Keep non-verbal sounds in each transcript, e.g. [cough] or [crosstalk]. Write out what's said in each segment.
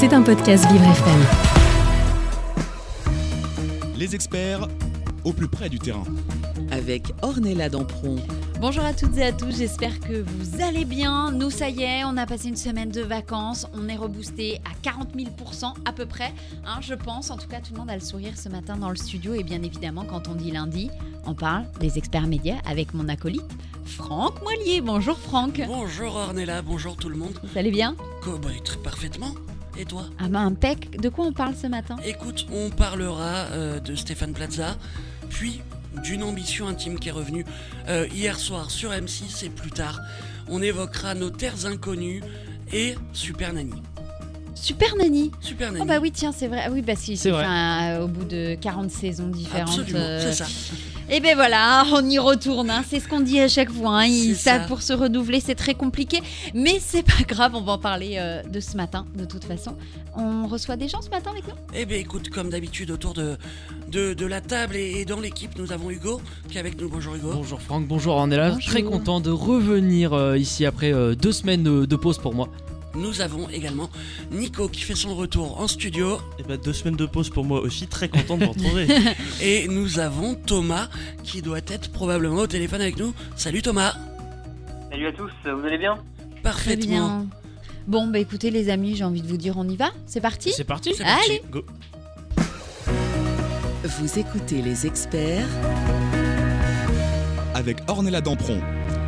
C'est un podcast Vivre FM. Les experts au plus près du terrain. Avec Ornella Dampron. Bonjour à toutes et à tous, j'espère que vous allez bien. Nous, ça y est, on a passé une semaine de vacances, on est reboosté à 40 000% à peu près, hein, je pense. En tout cas, tout le monde a le sourire ce matin dans le studio. Et bien évidemment, quand on dit lundi, on parle des experts médias avec mon acolyte, Franck Moilier. Bonjour Franck. Bonjour Ornella, bonjour tout le monde. Vous allez bien? Très parfaitement? Et toi Ah ben impec. De quoi on parle ce matin Écoute, on parlera euh, de Stéphane Plaza, puis d'une ambition intime qui est revenue euh, hier soir sur M6 et plus tard. On évoquera nos terres inconnues et Super Nanny. Super Nanny. Super Nanny. Oh bah oui, tiens, c'est vrai. Ah Oui, bah si, C'est vrai. enfin, euh, au bout de 40 saisons différentes. Absolument, euh, c'est ça. Et ben voilà, on y retourne. hein. C'est ce qu'on dit à chaque fois. hein. Ils savent pour se renouveler, c'est très compliqué. Mais c'est pas grave, on va en parler euh, de ce matin, de toute façon. On reçoit des gens ce matin avec nous Eh bien écoute, comme d'habitude autour de, de, de la table et, et dans l'équipe, nous avons Hugo qui est avec nous. Bonjour Hugo. Bonjour Franck, bonjour Ornella, Bonjour. très content de revenir euh, ici après euh, deux semaines de, de pause pour moi. Nous avons également Nico qui fait son retour en studio. Et bah deux semaines de pause pour moi aussi, très content de vous retrouver. [laughs] Et nous avons Thomas qui doit être probablement au téléphone avec nous. Salut Thomas. Salut à tous, vous allez bien? Très Parfaitement. bien. Bon, bah écoutez les amis, j'ai envie de vous dire, on y va? C'est parti? C'est parti C'est parti. Allez Go. Vous écoutez les experts Avec Ornella Dampron.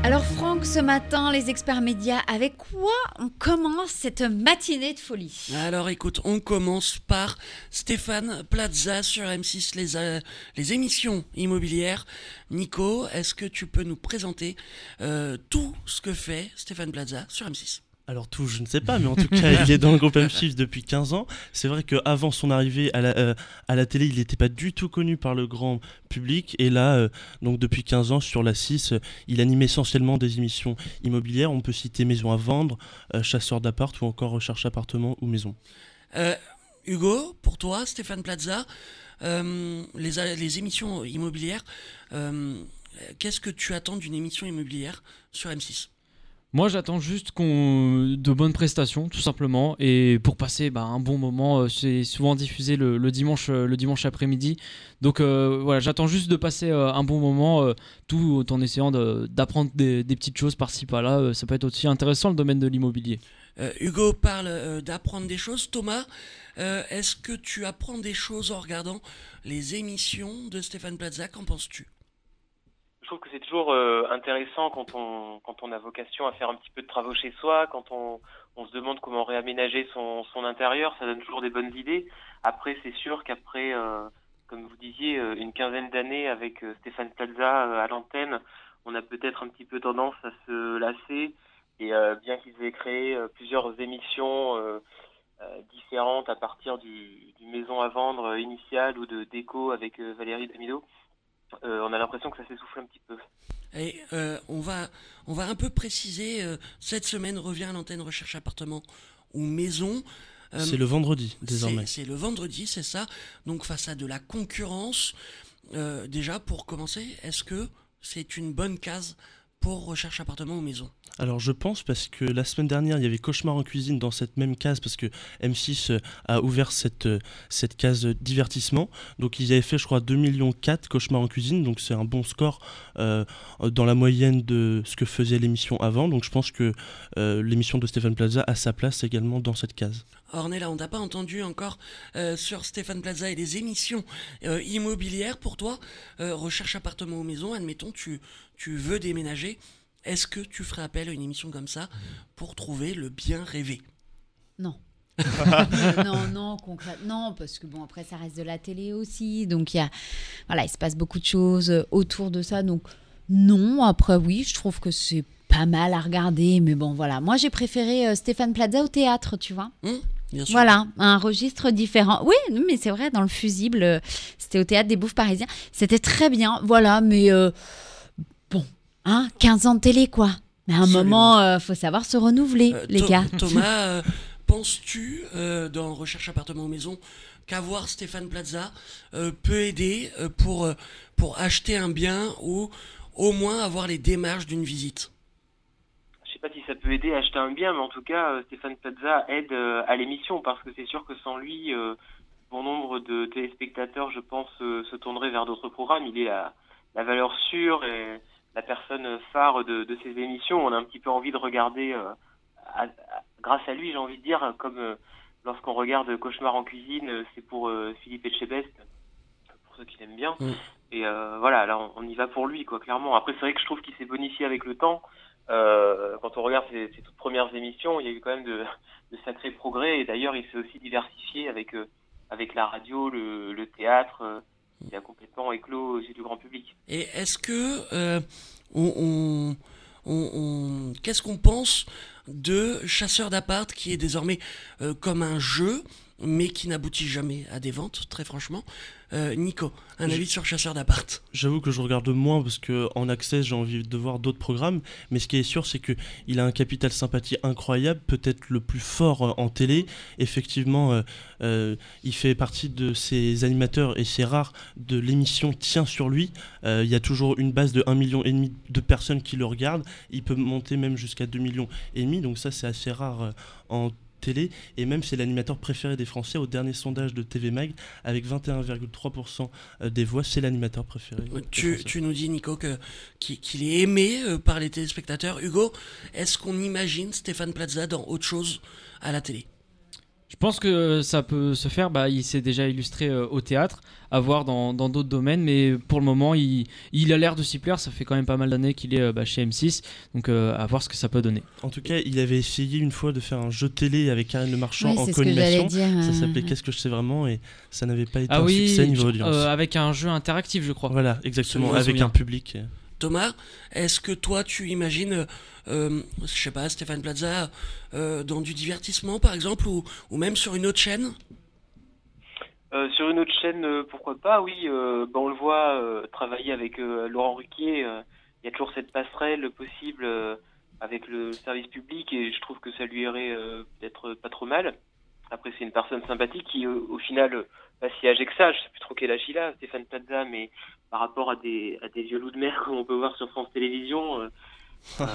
Alors Franck, ce matin, les experts médias, avec quoi on commence cette matinée de folie? Alors écoute, on commence par Stéphane Plaza sur M6, les, euh, les émissions immobilières. Nico, est-ce que tu peux nous présenter euh, tout ce que fait Stéphane Plaza sur M6 Alors tout, je ne sais pas, mais en tout cas, il est dans le groupe M6 depuis 15 ans. C'est vrai qu'avant son arrivée à la, euh, à la télé, il n'était pas du tout connu par le grand public. Et là, euh, donc depuis 15 ans, sur la 6, euh, il anime essentiellement des émissions immobilières. On peut citer Maison à vendre, Chasseur d'appart ou encore Recherche appartement ou maison. Hugo, pour toi, Stéphane Plaza, les, émissions immobilières, qu'est-ce que tu attends d'une émission immobilière sur M6 Moi j'attends juste qu'on de bonnes prestations tout simplement et pour passer bah, un bon moment, euh, c'est souvent diffusé le, dimanche, euh, le dimanche après-midi. Donc euh, voilà, j'attends juste de passer un bon moment, tout en essayant d'apprendre des, des petites choses par-ci par-là. Ça peut être aussi intéressant le domaine de l'immobilier. Hugo parle d'apprendre des choses. Thomas, est-ce que tu apprends des choses en regardant les émissions de Stéphane Plaza? Qu'en penses-tu? Trouve que c'est toujours euh, intéressant quand on, a vocation à faire un petit peu de travaux chez soi, quand on, se demande comment réaménager son, intérieur, ça donne toujours des bonnes idées. Après, c'est sûr qu'après, euh, comme vous disiez, euh, une quinzaine d'années avec Stéphane Plaza à l'antenne, on a peut-être un petit peu tendance à se lasser. Et bien qu'ils aient créé plusieurs émissions différentes à partir du, maison à vendre euh, initial ou de déco avec Valérie Damido, on a l'impression que ça s'essouffle un petit peu. Et euh, on, va, on va un peu préciser, euh, cette semaine revient à l'antenne Recherche Appartement ou Maison. Euh, C'est le vendredi, désormais. C'est c'est le vendredi, c'est ça. Donc face à de la concurrence, euh, déjà pour commencer, est-ce que c'est une bonne case pour Recherche Appartement ou Maison Alors je pense parce que la semaine dernière il y avait Cauchemar en cuisine dans cette même case parce que M6 euh, a ouvert cette, euh, cette case divertissement. Donc ils avaient fait je crois 2 millions 4 Cauchemar en cuisine donc c'est un bon score euh, dans la moyenne de ce que faisait l'émission avant. Donc je pense que l'émission de Stéphane Plaza a sa place également dans cette case. Ornella, on t'a pas entendu encore euh, sur Stéphane Plaza et les émissions euh, immobilières pour toi. euh, recherche appartement ou maison, admettons, tu, tu veux déménager. Est-ce que tu ferais appel à une émission comme ça pour trouver le bien rêvé? [laughs] Non. non, non, concrètement, non, parce que bon, après, ça reste de la télé aussi. Donc, il y a, voilà, il se passe beaucoup de choses autour de ça. Donc, non, après, oui, je trouve que c'est pas mal à regarder. Mais bon, voilà. Moi, j'ai préféré euh, Stéphane Plaza au théâtre, tu vois. Hum, Bien sûr. Voilà, un registre différent. Oui, mais c'est vrai, dans le fusible, euh, c'était au théâtre des Bouffes Parisiens. C'était très bien, voilà, mais euh, bon, hein, 15 ans de télé, quoi. Mais à un Absolument. moment, euh, faut savoir se renouveler, Euh, les gars. Thomas, [laughs] penses-tu, dans Recherche appartement ou maison, qu'avoir Stéphane Plaza peut aider pour, pour acheter un bien ou au moins avoir les démarches d'une visite? Pas si ça peut aider à acheter un bien, mais en tout cas, euh, Stéphane Plaza aide euh, à l'émission parce que c'est sûr que sans lui, euh, bon nombre de téléspectateurs, je pense, se tourneraient vers d'autres programmes. Il est la, la valeur sûre et la personne phare de, de ces émissions. On a un petit peu envie de regarder, euh, à- à- grâce à lui, j'ai envie de dire, comme euh, lorsqu'on regarde Cauchemar en cuisine, c'est pour euh, Philippe Etchebest, pour ceux qui l'aiment bien. Mm. Et voilà, là, on, on y va pour lui, quoi, clairement. Après, c'est vrai que je trouve qu'il s'est bonifié avec le temps. Euh, quand on regarde ses, toutes premières émissions, il y a eu quand même de, de sacrés progrès. Et d'ailleurs, il s'est aussi diversifié avec, euh, avec la radio, le, théâtre. euh, il a complètement éclos aux yeux du grand public. Et est-ce que on, qu'est-ce qu'on pense de Chasseur d'appart qui est désormais comme un jeu mais qui n'aboutit jamais à des ventes très franchement Euh, Nico un avis sur Chasseur d'appart J'avoue que je regarde moins parce que en accès j'ai envie de voir d'autres programmes, mais ce qui est sûr c'est que il a un capital sympathie incroyable, peut-être le plus fort euh, en télé. Effectivement, euh, euh, il fait partie de ces animateurs et c'est rare de l'émission tient sur lui. Il y a toujours une base de 1 million et demi de personnes qui le regardent. Il peut monter même jusqu'à 2 millions et demi, donc ça c'est assez rare en télé et même c'est l'animateur préféré des Français au dernier sondage de TV Mag avec 21,3% euh, des voix, c'est l'animateur préféré. tu, nous dis Nico que qu'il qu'il est aimé euh, par les téléspectateurs Hugo est-ce qu'on imagine Stéphane Plaza dans autre chose à la télé? Je pense que ça peut se faire. Bah, il s'est déjà illustré euh, au théâtre, à voir dans dans d'autres domaines, mais pour le moment, il, il a l'air de s'y plaire. Ça fait quand même pas mal d'années qu'il est euh, bah, chez M6, donc euh, à voir ce que ça peut donner. En tout cas, il avait essayé une fois de faire un jeu télé avec Karine Le Marchand Oui, en co-animation. dire. Ça euh, s'appelait Qu'est-ce que je sais vraiment et ça n'avait pas été Ah un oui, succès niveau audience. euh, avec un jeu interactif, je crois. Voilà, exactement, avec un public. Thomas, est-ce que toi tu imagines, euh, je sais pas, Stéphane Plaza euh, dans du divertissement par exemple ou, même sur une autre chaîne? Euh, sur une autre chaîne, euh, pourquoi pas, oui. ben, on le voit travailler avec Laurent Ruquier. Il y a toujours cette passerelle possible avec le service public et je trouve que ça lui irait peut-être pas trop mal. Après, c'est une personne sympathique qui, au final, pas si âgé que ça. Je sais plus trop quel âge il a, Stéphane Plaza, mais par rapport à des, à des vieux loups de mer comme on peut voir sur France Télévisions, euh, [laughs] euh,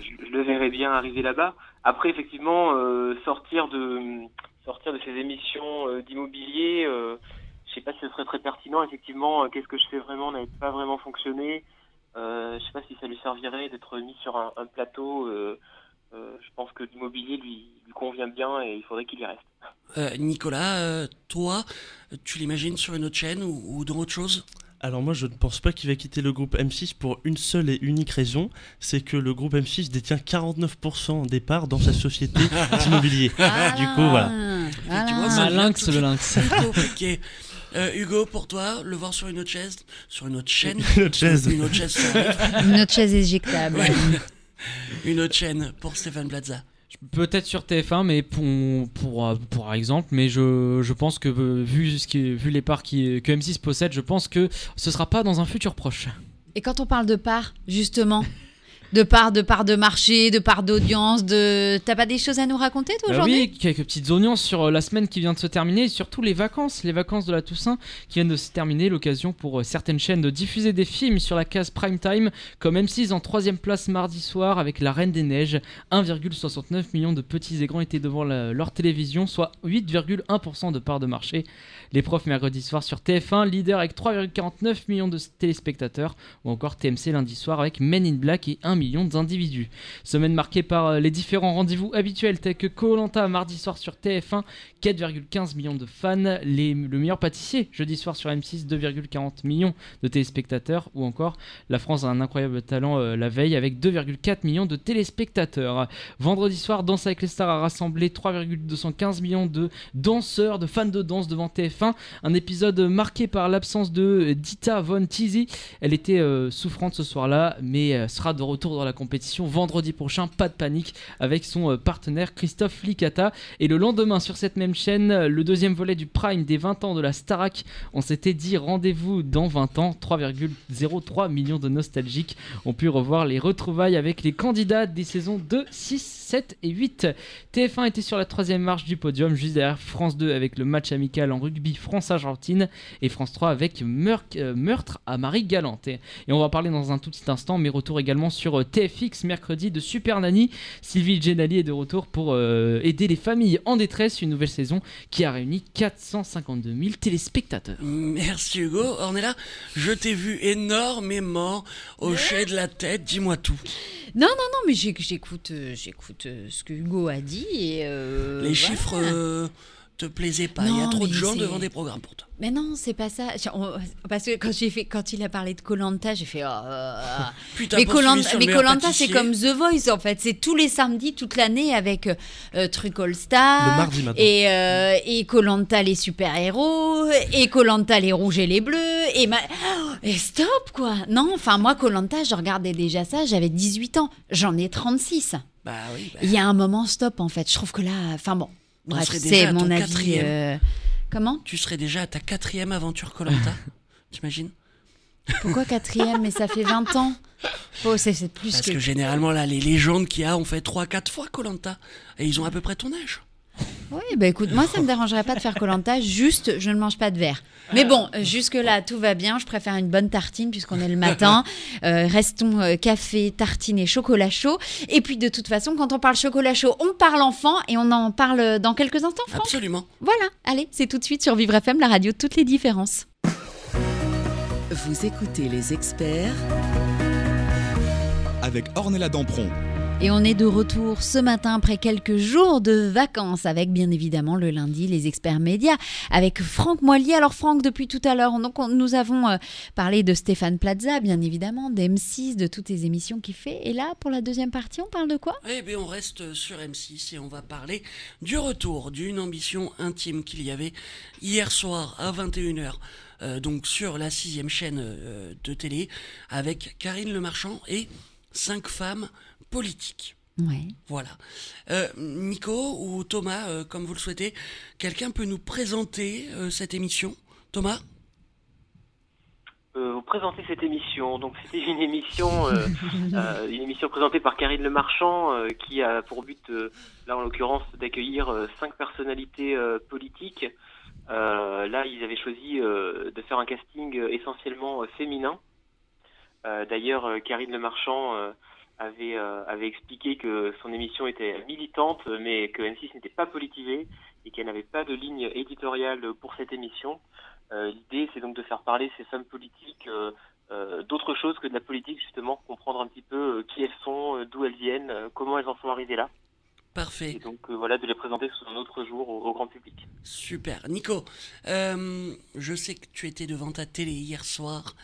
je, je le verrais bien arriver là-bas. Après, effectivement, euh, sortir de sortir de ces émissions d'immobilier, euh, je sais pas si ce serait très pertinent. Effectivement, qu'est-ce que je fais vraiment n'avait pas vraiment fonctionné. Je sais pas si ça lui servirait d'être mis sur un, un plateau. je pense que l'immobilier lui, lui convient bien et il faudrait qu'il y reste. Euh, Nicolas, euh, toi, tu l'imagines sur une autre chaîne ou, ou dans autre chose? Alors moi, je ne pense pas qu'il va quitter le groupe M6 pour une seule et unique raison, c'est que le groupe M6 détient 49% des parts dans sa société [laughs] d'immobilier. Ah, Du coup, voilà. tu vois, ah. ça- Un lynx, le lynx. [laughs] Compliqué. Euh, Hugo, pour toi, le voir sur une autre chaise, sur une autre chaîne, [laughs] Une autre chaise. une autre chaise, ça arrive. Une autre chaise éjectable. Ouais. une autre chaîne pour Stéphane Plaza. Peut-être sur TF1, mais pour, pour, pour exemple, mais je, je pense que vu, ce qui, vu les parts qui, que M6 possède, je pense que ce sera pas dans un futur proche. Et quand on parle de part, justement, [laughs] de part de part de marché, de part d'audience, de t'as pas des choses à nous raconter toi Bah aujourd'hui? oui, quelques petites audiences sur euh, la semaine qui vient de se terminer et surtout les vacances, les vacances de la Toussaint qui viennent de se terminer, l'occasion pour euh, certaines chaînes de diffuser des films sur la case prime time, comme M6 en troisième place mardi soir avec La Reine des Neiges. 1,69 millions de petits et grands étaient devant la- leur télévision, soit 8,1% de part de marché. Les profs mercredi soir sur TF1, leader avec 3,49 millions de téléspectateurs, ou encore TMC lundi soir avec Men in Black et 1 million d'individus. Semaine marquée par euh, les différents rendez-vous habituels tels que Koh-Lanta mardi soir sur TF1, 4,15 millions de fans, le meilleur pâtissier jeudi soir sur M6, 2,40 millions de téléspectateurs, ou encore La France a un incroyable talent euh, la veille avec 2,4 millions de téléspectateurs. Vendredi soir, Danse avec les stars a rassemblé 3,215 millions de danseurs, de fans de danse devant TF1. Un épisode marqué par l'absence de Dita Von Teasy. Elle était euh, souffrante ce soir-là, mais euh, sera de retour dans la compétition vendredi prochain. Pas de panique avec son euh, partenaire Christophe Licata. Et le lendemain, sur cette même chaîne, euh, le deuxième volet du Prime des 20 ans de la Starac. On s'était dit rendez-vous dans 20 ans. 3,03 millions de nostalgiques ont pu revoir les retrouvailles avec les candidats des saisons 2, 6, 7 et 8. TF1 était sur la troisième marche du podium, juste derrière France 2 avec le match amical en rugby France-Argentine et France 3 avec euh, meurtre à Marie-Galante. Et, et on va parler dans un tout petit instant, mais retour également sur euh, TFX mercredi de Super Nanny. Sylvie Genali est de retour pour euh, aider les familles en détresse. Une nouvelle saison qui a réuni 452 000 téléspectateurs. Merci Hugo. Ornella, je t'ai vu énormément hocher de la tête. Dis-moi tout. Non, non, non, mais j'écoute euh, ce que Hugo a dit et. euh, Les voilà. chiffres euh, te plaisaient pas. Il y a trop de gens devant des programmes pour toi. Mais non, c'est pas ça. Parce que quand j'ai fait, quand il a parlé de Colanta, j'ai fait. oh, euh, Puis t'as mais Colanta, le c'est comme The Voice en fait. C'est tous les samedis, toute l'année avec euh, Truc All Le Star. mardi maintenant. Et, euh, et Colanta les super-héros, et Colanta les rouges et les bleus, et, ma... Oh, et stop quoi Non, enfin moi Colanta, je regardais déjà ça, j'avais 18 ans, j'en ai 36. Bah oui. bah, Il y a un moment stop en fait, je trouve que là, enfin bon, bref, c'est mon avis. quatrième. euh, Comment? Tu serais déjà à ta quatrième aventure Colanta. [laughs] T'imagines? Pourquoi quatrième? Mais ça fait 20 ans. Oh, c'est c'est plus Parce que... que généralement là, les légendes qu'il y a ont fait 3-4 fois Colanta. Et ils ont à peu près ton âge. Oui, bah écoute, moi ça me dérangerait pas de faire Colanta, juste je ne mange pas de verre. Mais bon, euh, jusque-là, tout va bien. Je préfère une bonne tartine puisqu'on est le matin. [laughs] Euh, restons euh, café, tartine et chocolat chaud. Et puis de toute façon, quand on parle chocolat chaud, on parle enfant et on en parle dans quelques instants, Franck. Absolument. Voilà, allez, c'est tout de suite sur Vivre FM, la radio de toutes les différences. Vous écoutez les experts avec Ornella Dampron. Et on est de retour ce matin après quelques jours de vacances avec bien évidemment le lundi les experts médias avec Franck Moilier. Alors Franck, depuis tout à l'heure, nous avons euh, parlé de Stéphane Plaza, bien évidemment, d'M6, de toutes les émissions qu'il fait. Et là, pour la deuxième partie, on parle de quoi? Eh bien, on reste sur M6 et on va parler du retour d'une ambition intime qu'il y avait hier soir à 21h, euh, donc sur la sixième chaîne euh, de télé, avec Karine Le Marchand et cinq femmes politiques. Ouais. Voilà. Euh, Nico ou Thomas, euh, comme vous le souhaitez, quelqu'un peut nous présenter euh, cette émission? Thomas? Euh, vous présenter cette émission. Donc c'était une émission, euh, [laughs] euh, une émission présentée par Karine Le Marchand, euh, qui a pour but, euh, là en l'occurrence, d'accueillir euh, cinq personnalités euh, politiques. Euh, là, ils avaient choisi euh, de faire un casting essentiellement euh, féminin. Euh, D'ailleurs, euh, Karine Le Marchand euh, avait, euh, avait expliqué que son émission était militante, mais que M6 n'était pas politisée et qu'elle n'avait pas de ligne éditoriale pour cette émission. Euh, L'idée, c'est donc de faire parler ces femmes politiques euh, euh, d'autre chose que de la politique, justement, comprendre un petit peu qui elles sont, d'où elles viennent, comment elles en sont arrivées là, Parfait. et donc euh, voilà, de les présenter sous un autre jour au, au grand public. Super. Nico, euh, je sais que tu étais devant ta télé hier soir.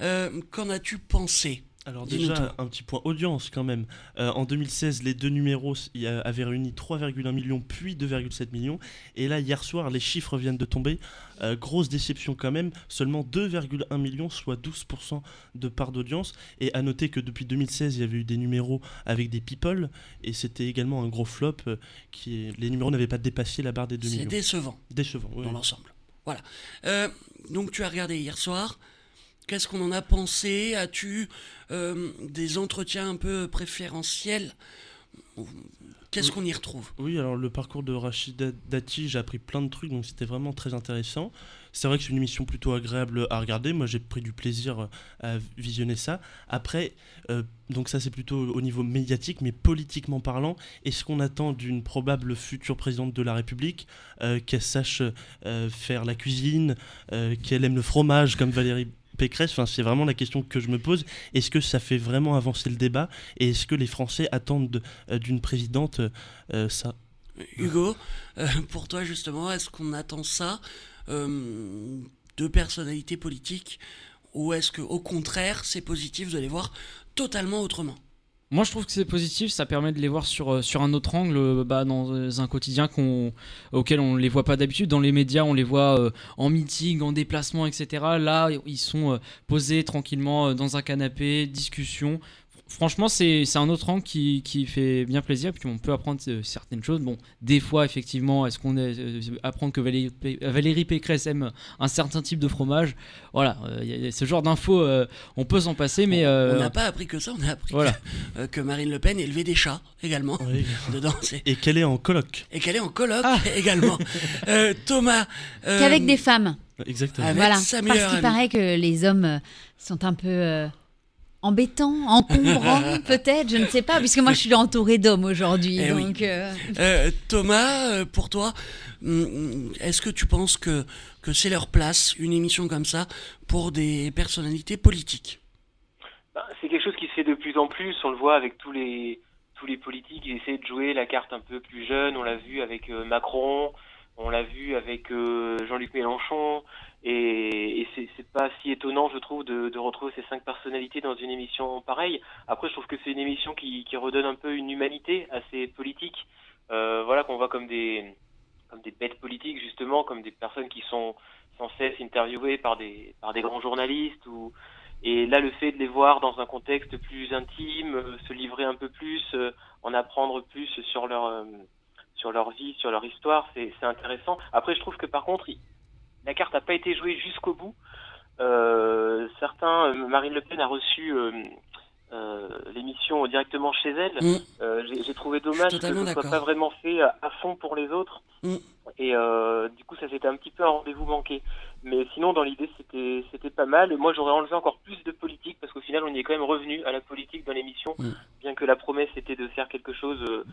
Euh, Qu'en as-tu pensé? Alors déjà, un petit point audience quand même. Euh, en 2016, les deux numéros il y a- avaient réuni 3,1 millions, puis 2,7 millions. Et là, hier soir, les chiffres viennent de tomber. Euh, grosse déception quand même. Seulement 2,1 millions, soit 12% de part d'audience. Et à noter que depuis 2016, il y avait eu des numéros avec des people. Et c'était également un gros flop. euh, qui. Les numéros n'avaient pas dépassé la barre des 2 C'est millions. décevant Décevant, oui. dans l'ensemble. Voilà. Euh, donc tu as regardé hier soir. Qu'est-ce qu'on en a pensé? As-tu euh, des entretiens un peu préférentiels? Qu'est-ce qu'on y retrouve? Oui, alors le parcours de Rachida Dati, j'ai appris plein de trucs, donc c'était vraiment très intéressant. C'est vrai que c'est une émission plutôt agréable à regarder. Moi, j'ai pris du plaisir euh, à visionner ça. Après, euh, donc ça, c'est plutôt au niveau médiatique, mais politiquement parlant, est-ce qu'on attend d'une probable future présidente de la République euh, qu'elle sache euh, faire la cuisine, qu'elle aime le fromage comme Valérie Pécresse c'est vraiment la question que je me pose. Est-ce que ça fait vraiment avancer le débat? Et est-ce que les Français attendent de- euh, d'une présidente euh, ça? Hugo, euh, pour toi justement, est-ce qu'on attend ça euh, de personnalités politiques? Ou est-ce que au contraire c'est positif, vous allez voir totalement autrement? Moi, je trouve que c'est positif. Ça permet de les voir sur, euh, un autre angle, euh, bah, dans euh, un quotidien auquel on ne les voit pas d'habitude. Dans les médias, on les voit en meeting, en déplacement, etc. Là, ils sont posés tranquillement dans un canapé, discussion. Franchement, c'est c'est un autre angle qui, qui fait bien plaisir, puis on peut apprendre euh, certaines choses. Bon, des fois, effectivement, est-ce qu'on est, euh, apprendre que Valérie, Pé- Valérie Pécresse aime un certain type de fromage? Voilà, euh, il y a ce genre d'infos, euh, on peut s'en passer, mais On- euh, On n'a pas appris que ça, on a appris voilà. que, euh, que Marine Le Pen élevait des chats également Oui. [laughs] dedans. c'est- Et qu'elle est en colloque. Et qu'elle est en colloque Ah. [laughs] également. Euh, Thomas. euh, Qu'avec des femmes. Exactement. Avec voilà. sa Parce qu'il amie. paraît que les hommes euh, sont un peu. Embêtant, encombrant [laughs] peut-être, je ne sais pas, puisque moi je suis entourée d'hommes aujourd'hui. Eh oui. euh, Euh, Thomas, euh, pour toi, hum, est-ce que tu penses que, que c'est leur place, une émission comme ça, pour des personnalités politiques? Ben, c'est quelque chose qui se fait de plus en plus. On le voit avec tous les tous les politiques. Ils essaient de jouer la carte un peu plus jeune. On l'a vu avec Macron. On l'a vu avec Jean-Luc Mélenchon. Et, et c'est pas si étonnant, je trouve, de, retrouver ces cinq personnalités dans une émission pareille. Après, je trouve que c'est une émission qui, redonne un peu une humanité à ces politiques. Euh, voilà, qu'on voit comme des comme des bêtes politiques justement, comme des personnes qui sont sans cesse interviewées par des par des grands journalistes ou et là, le fait de les voir dans un contexte plus intime, euh, se livrer un peu plus, euh, en apprendre plus sur leur sur leur vie, sur leur histoire, c'est intéressant. Après, je trouve que par contre, la carte n'a pas été jouée jusqu'au bout. Euh, certains, euh, Marine Le Pen a reçu euh, l'émission directement chez elle. Mm. J'ai trouvé dommage que ce soit d'accord. pas vraiment fait à à fond pour les autres. Mm. Et du coup, ça c'était un petit peu un rendez-vous manqué. Mais sinon, dans l'idée, c'était c'était pas mal. Moi, j'aurais enlevé encore plus de politique parce qu'au final, on y est quand même revenu à la politique dans l'émission, Mm. bien que la promesse était de faire quelque chose euh,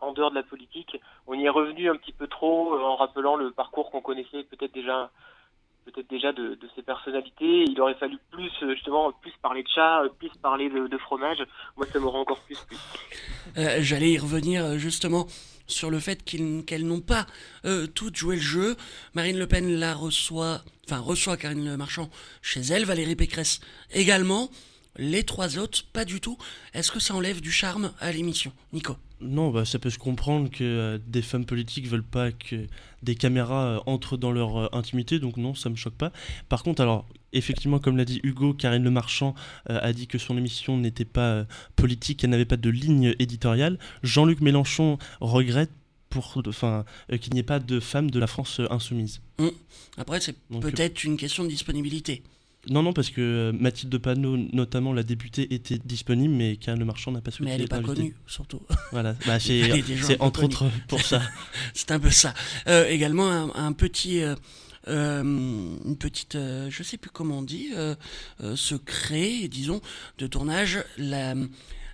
en dehors de la politique. On y est revenu un petit peu trop euh, en rappelant le parcours qu'on connaissait peut-être déjà peut-être déjà de, de ces personnalités. Il aurait fallu plus euh, justement plus parler de chat, plus parler de, de fromage. Moi, ça m'aurait encore plus plu. Euh, J'allais y revenir justement sur le fait qu'elles n'ont pas euh, toutes joué le jeu. Marine Le Pen la reçoit, enfin reçoit Karine Le Marchand chez elle, Valérie Pécresse également. Les trois autres, pas du tout. Est-ce que ça enlève du charme à l'émission Nico? Non, bah, ça peut se comprendre que euh, des femmes politiques veulent pas que des caméras euh, entrent dans leur euh, intimité, donc non, ça me choque pas. Par contre, alors, effectivement, comme l'a dit Hugo, Karine Le Marchand a dit que son émission n'était pas politique, qu'elle n'avait pas de ligne éditoriale. Jean-Luc Mélenchon regrette pour, enfin, euh, qu'il n'y ait pas de femmes de la France euh, insoumise. Après, c'est peut-être une question de disponibilité. Non, non, parce que euh, Mathilde Panot, notamment la députée, était disponible, mais Karine Le Marchand n'a pas souhaité Mais elle n'est pas invitée. connue, surtout. Voilà, bah, [laughs] c'est entre autres pour ça. [laughs] C'est un peu ça. Euh, également un, un petit, euh, euh, une petite, euh, je sais plus comment on dit, euh, euh, secret, disons, de tournage. La-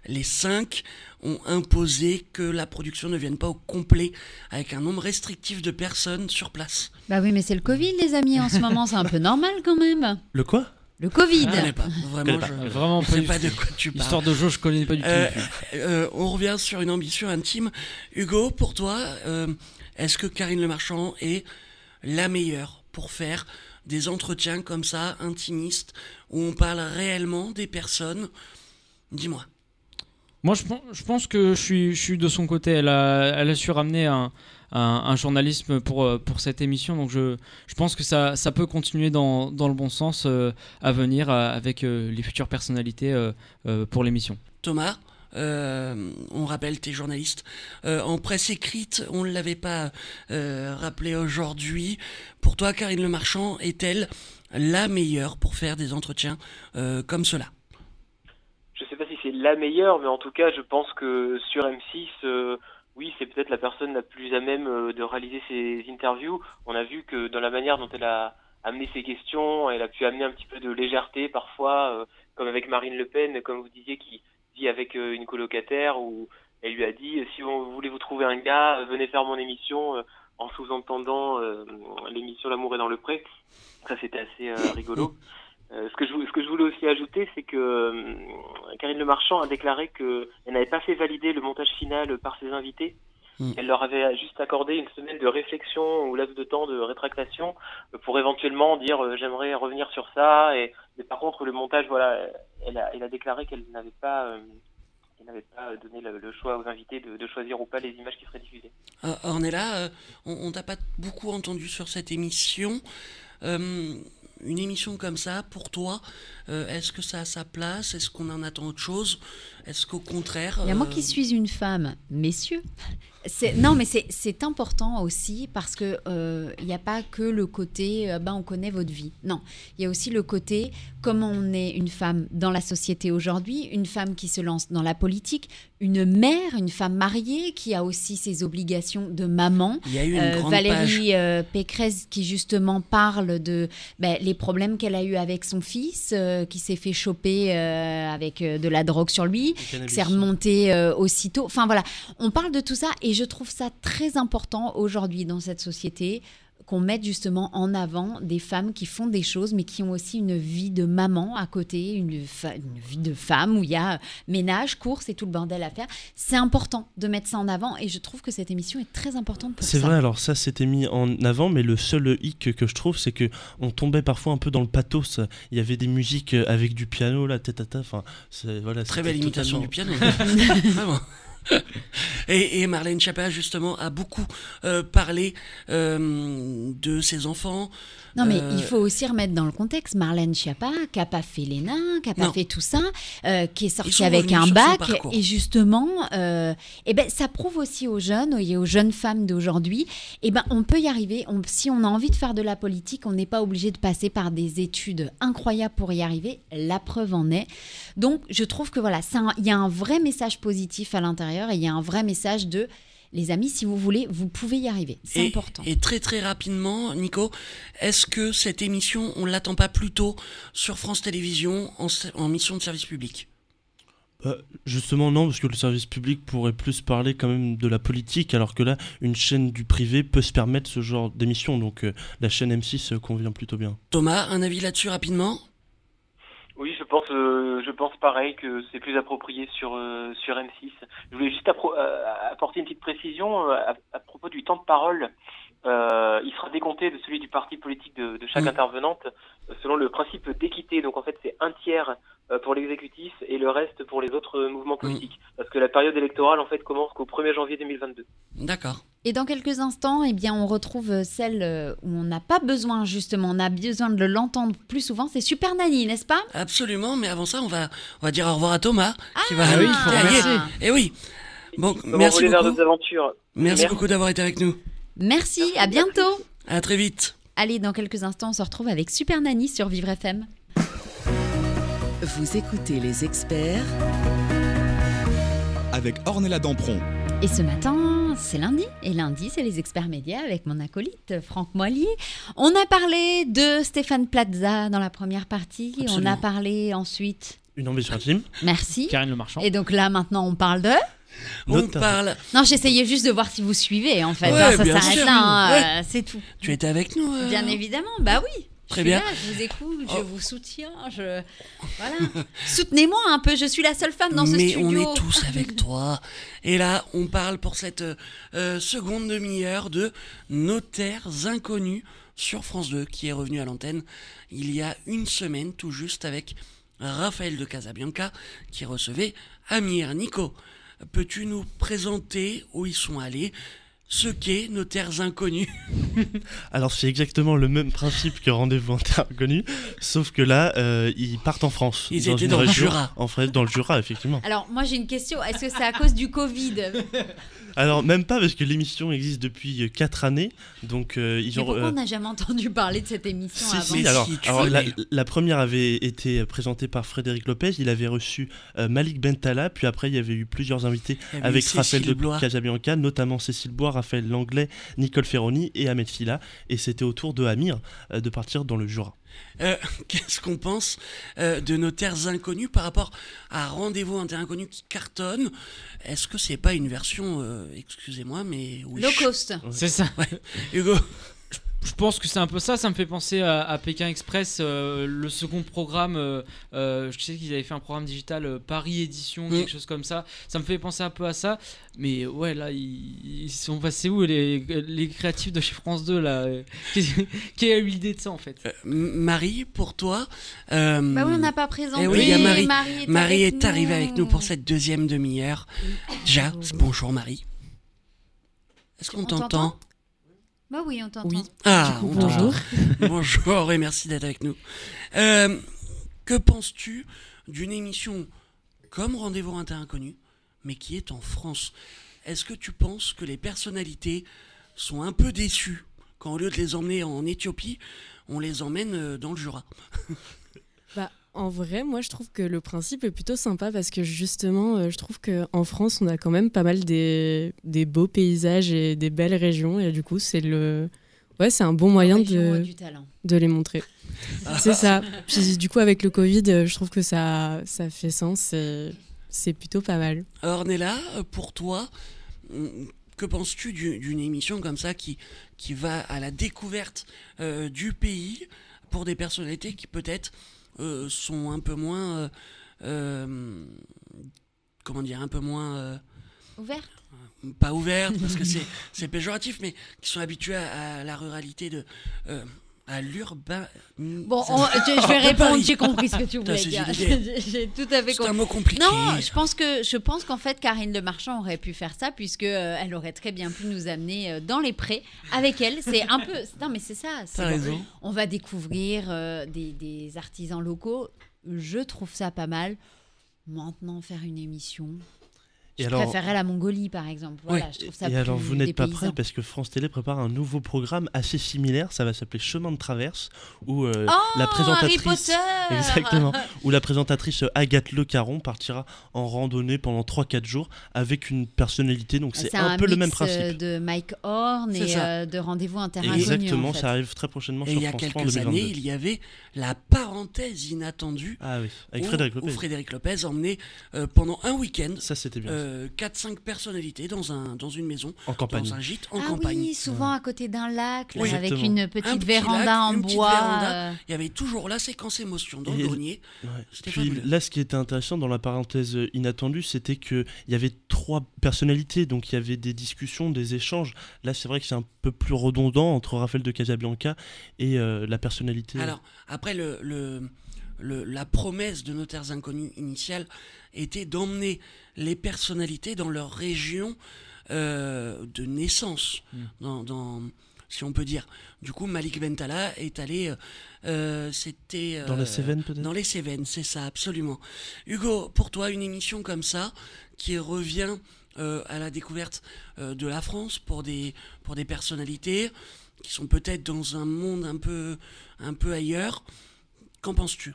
les cinq ont imposé que la production ne vienne pas au complet, avec un nombre restrictif de personnes sur place. Bah oui, mais c'est le Covid, les amis, en ce moment, c'est un peu normal quand même. Le quoi? Le Covid. Je connais pas, vraiment, pas. je Vraiment je pas pas de quoi tu parles. Histoire de jeu, je connais pas du tout. Euh. Euh, on revient sur une ambition intime. Hugo, pour toi, euh, est-ce que Karine Le Marchand est la meilleure pour faire des entretiens comme ça, intimistes, où on parle réellement des personnes? Dis-moi. Moi, je, je pense que je suis, de son côté. Elle a, elle a su ramener un, journalisme pour, euh, pour cette émission. Donc, je, pense que ça, peut continuer dans, le bon sens euh, à venir euh, avec les futures personnalités pour l'émission. Thomas, on rappelle, tes journalistes en presse écrite, on ne l'avait pas rappelé aujourd'hui. Pour toi, Karine Le Marchand est-elle la meilleure pour faire des entretiens comme cela je sais pas si c'est la meilleure, mais en tout cas, je pense que sur M6, euh, oui, c'est peut-être la personne la plus à même euh, de réaliser ces interviews. On a vu que dans la manière dont elle a amené ses questions, elle a pu amener un petit peu de légèreté parfois, euh, comme avec Marine Le Pen, comme vous disiez, qui vit avec une colocataire, où elle lui a dit si vous voulez vous trouver un gars, venez faire mon émission, en sous-entendant l'émission L'amour est dans le pré. Ça, c'était assez rigolo. [laughs] Euh, ce, que je, vou- ce que je voulais aussi ajouter, c'est que euh, Karine Le Marchand a déclaré qu'elle n'avait pas fait valider le montage final par ses invités. Mm. Elle leur avait juste accordé une semaine de réflexion ou laps de temps de rétractation euh, pour éventuellement dire euh, j'aimerais revenir sur ça. Et, mais par contre, le montage, voilà, elle a, elle a déclaré qu'elle n'avait pas, elle n'avait pas donné le, choix aux invités de, de choisir ou pas les images qui seraient diffusées. Euh, Ornella, on, on t'a pas beaucoup entendu sur cette émission. Euh, une émission comme ça, pour toi, euh, est-ce que ça a sa place? Est-ce qu'on en attend autre chose? Est-ce qu'au contraire... Il y a moi euh, qui suis une femme, messieurs. Non, mais c'est- important aussi parce que euh, il n'y a pas que le côté euh, ben on connaît votre vie. Non, il y a aussi le côté comment on est une femme dans la société aujourd'hui, une femme qui se lance dans la politique, une mère, une femme mariée qui a aussi ses obligations de maman. Il y a eu une Euh, grande page. Valérie euh, Pécresse qui justement parle de ben, les problèmes qu'elle a eu avec son fils euh, qui s'est fait choper euh, avec de la drogue sur lui, cannabis. c'est remonté aussitôt. Enfin voilà, on parle de tout ça et je trouve ça très important aujourd'hui dans cette société qu'on mette justement en avant des femmes qui font des choses mais qui ont aussi une vie de maman à côté, une, vie de femme où il y a ménage, course et tout le bordel à faire. C'est important de mettre ça en avant et je trouve que cette émission est très importante pour ça. C'est vrai, alors ça c'était mis en avant, mais le seul hic que je trouve, c'est que on tombait parfois un peu dans le pathos. Il y avait des musiques avec du piano, là, tête à tête. Enfin, c'est- voilà, Très belle imitation totalement- du piano. [laughs] Vraiment. [laughs] Et, et Marlène Schiappa, justement, a beaucoup euh, parlé euh, de ses enfants. Non, mais Euh, il faut aussi remettre dans le contexte Marlène Schiappa, qui n'a pas fait les nains, qui n'a pas fait tout ça, qui est sortie avec un bac. Et justement, eh ben, ça prouve aussi aux jeunes et aux jeunes femmes d'aujourd'hui, eh ben, on peut y arriver. On- si on a envie de faire de la politique, on n'est pas obligé de passer par des études incroyables pour y arriver. La preuve en est. Donc, je trouve que voilà, il y a un vrai message positif à l'intérieur et il y a un vrai message de. Les amis, si vous voulez, vous pouvez y arriver. C'est Et, important. et très très rapidement, Nico, est-ce que cette émission, on l'attend pas plutôt sur France Télévisions en mission de service public? Bah, justement non, parce que le service public pourrait plus parler quand même de la politique, alors que là, une chaîne du privé peut se permettre ce genre d'émission. Donc euh, la chaîne M6 euh, convient plutôt bien. Thomas, un avis là-dessus rapidement? Oui, je pense, euh, je pense pareil que c'est plus approprié sur euh, sur M6. Je voulais juste appro- euh, apporter une petite précision euh, à, à propos du temps de parole. Euh, il sera décompté de celui du parti politique de, de chaque intervenante euh, selon le principe d'équité. Donc en fait, c'est un tiers pour l'exécutif et le reste pour les autres mouvements politiques. Parce que la période électorale en fait commence qu'au 1er janvier 2022. D'accord. Et dans quelques instants, eh bien, on retrouve celle euh, où on n'a pas besoin, justement, on a besoin de l'entendre plus souvent. C'est Super Nanny, n'est-ce pas? Absolument, mais avant ça, on va, on va dire au revoir à Thomas, qui va Ah oui, remercier. Eh oui. Bon, merci vers beaucoup. aventures. Merci, Merci. beaucoup d'avoir été avec nous. Merci, Merci, à bientôt. À très vite. Allez, dans quelques instants, on se retrouve avec Super Nanny sur Vivre FM. Vous écoutez les experts avec Ornella Dampron. Et ce matin, c'est lundi. Et lundi, c'est les experts médias avec mon acolyte Franck Moilier. On a parlé de Stéphane Plaza dans la première partie. On a parlé ensuite. Une ambition intime. Merci. Karine Le Marchand. Et donc là, maintenant, on parle de. On Notamment. parle. Non, j'essayais juste de voir si vous suivez, en fait. Ouais, Hein, ça bien s'arrête là, hein, Ouais. euh, c'est tout. Tu étais avec nous euh, Bien évidemment, bah oui. Très je suis bien. là, je vous écoute, je Oh. vous soutiens, je [laughs] voilà. Soutenez-moi un peu, je suis la seule femme dans ce mais studio. on est tous avec [laughs] toi. Et là, on parle pour cette euh, seconde demi-heure de Notaires inconnus sur France 2, qui est revenu à l'antenne il y a une semaine, tout juste avec Raphaël de Casabianca, qui recevait Amir. Nico, peux-tu nous présenter où ils sont allés? Ce qu'est Notaires inconnus [laughs] Alors c'est exactement le même principe que Rendez-vous interconnu, sauf que là, euh, ils partent en France. Ils étaient dans le région- Jura. En fait, dans le Jura, effectivement. Alors moi j'ai une question, est-ce que c'est à cause du Covid [laughs] Alors même pas parce que l'émission existe depuis 4 années, donc euh, ils Mais ont. pourquoi euh, on n'a jamais entendu parler de cette émission Si, avant si, alors, si, tu alors, la, première avait été présentée par Frédéric Lopez, il avait reçu euh, Malik Bentala, puis après il y avait eu plusieurs invités avec Raphaël de Blois. Casabianca, notamment Cécile Bois, Raphaël Langlais, Nicole Ferroni et Ahmed Fila, et c'était au tour de Amir euh, de partir dans le Jura. Euh, [laughs] Qu'est-ce qu'on pense euh, de nos terres inconnues par rapport à Rendez-vous un terre inconnu qui cartonne? Est-ce que c'est pas une version, euh, excusez-moi, mais oui. Low cost. C'est ça. Hugo, Je pense que c'est un peu ça. Ça me fait penser à, à Pékin Express, euh, le second programme. euh, euh, je sais qu'ils avaient fait un programme digital euh, Paris Édition, Mm. quelque chose comme ça. Ça me fait penser un peu à ça. Mais ouais, là, ils, ils sont passés où les, les créatifs de chez France 2 là [laughs] Qui, a eu l'idée de ça en fait? Euh, Marie, pour toi euh, Bah oui, on n'a pas présenté. Eh oui, il y a Marie. Marie est, Marie avec est arrivée nous. avec nous pour cette deuxième demi-heure. Déjà, bonjour Marie. Est-ce qu'on On t'entend t'entend? Bah oui, on t'entend. Oui. Ah, coup, on bonjour. [laughs] Bonjour et merci d'être avec nous. Euh, que penses-tu d'une émission comme Rendez-vous Inter Inconnu, mais qui est en France? Est-ce que tu penses que les personnalités sont un peu déçues quand au lieu de les emmener en Éthiopie, on les emmène euh, dans le Jura? Bah, En vrai, moi, je trouve que le principe est plutôt sympa parce que justement, euh, je trouve qu'en France, on a quand même pas mal des, des beaux paysages et des belles régions. Et du coup, c'est le... ouais, c'est un bon moyen de, de les montrer. [laughs] c'est ça. Puis du coup, avec le Covid, euh, je trouve que ça, ça fait sens et c'est plutôt pas mal. Ornella, euh, pour toi, hum, que penses-tu du- d'une émission comme ça qui, qui va à la découverte euh, du pays pour des personnalités qui peut-être euh, sont un peu moins... euh, euh, comment dire Un peu moins... euh, Ouverte pas ouvertes parce que c'est péjoratif, mais qui sont habitués à, à la ruralité de... à l'urbain... Bon, on- je, je vais répondre, j'ai compris ce que tu voulais dire. [laughs] J'ai tout à fait C'est un compris. mot compliqué. Non, je pense que je pense qu'en fait Karine Le Marchand aurait pu faire ça puisque euh, elle aurait très bien pu nous amener euh, dans les prés avec elle. C'est un peu [laughs] non mais c'est ça. T'as raison. On va découvrir euh, des, des artisans locaux. Je trouve ça pas mal. Maintenant faire une émission. Et Je alors- préférerais la Mongolie par exemple. Voilà, je trouve ça Et alors, vous n'êtes pas prêts parce que France Télé prépare un nouveau programme assez similaire. Ça va s'appeler Chemin de traverse, où euh, Oh, la Harry présentatrice, Potter [laughs] exactement, où la présentatrice Agathe Le Caron partira en randonnée pendant 3-4 jours avec une personnalité. Donc c'est un, peu le même mix, euh, principe. de Mike Horn C'est et euh, de rendez-vous inconnu. Exactement, en fait. ça arrive très prochainement Et sur il y a France 3 en quelques 2022. années, il y avait la parenthèse inattendue Ah oui, avec où, Frédéric où Lopez. Frédéric Lopez emmenait euh, pendant un week-end Ça c'était bien. Euh, 4-5 personnalités dans, un, dans une maison, en campagne. dans un gîte en ah campagne. oui, souvent à côté d'un lac, là, Oui. avec Exactement. une Un petite petit véranda lac, en une petite bois. véranda. euh, Il y avait toujours la séquence émotion dans Et- le grenier. Ouais. C'était Puis fabuleux. là, ce qui était intéressant dans la parenthèse inattendue, c'était qu'il y avait trois personnalités, donc il y avait des discussions, des échanges. Là, c'est vrai que c'est un peu plus redondant entre Raphaël de Casabianca et euh, la personnalité. Alors, après, le, le- le- la promesse de nos terres inconnues initiale était d'emmener les personnalités dans leur région euh, de naissance, Mm. dans, dans- si on peut dire. Du coup, Malik Bentala est allé. euh, euh, C'était. dans la Cévennes, peut-être? Dans les Cévennes, c'est ça, absolument. Hugo, pour toi, une émission comme ça, qui revient à la découverte de la France pour des, pour des personnalités qui sont peut-être dans un monde un peu, un peu ailleurs. Qu'en penses-tu?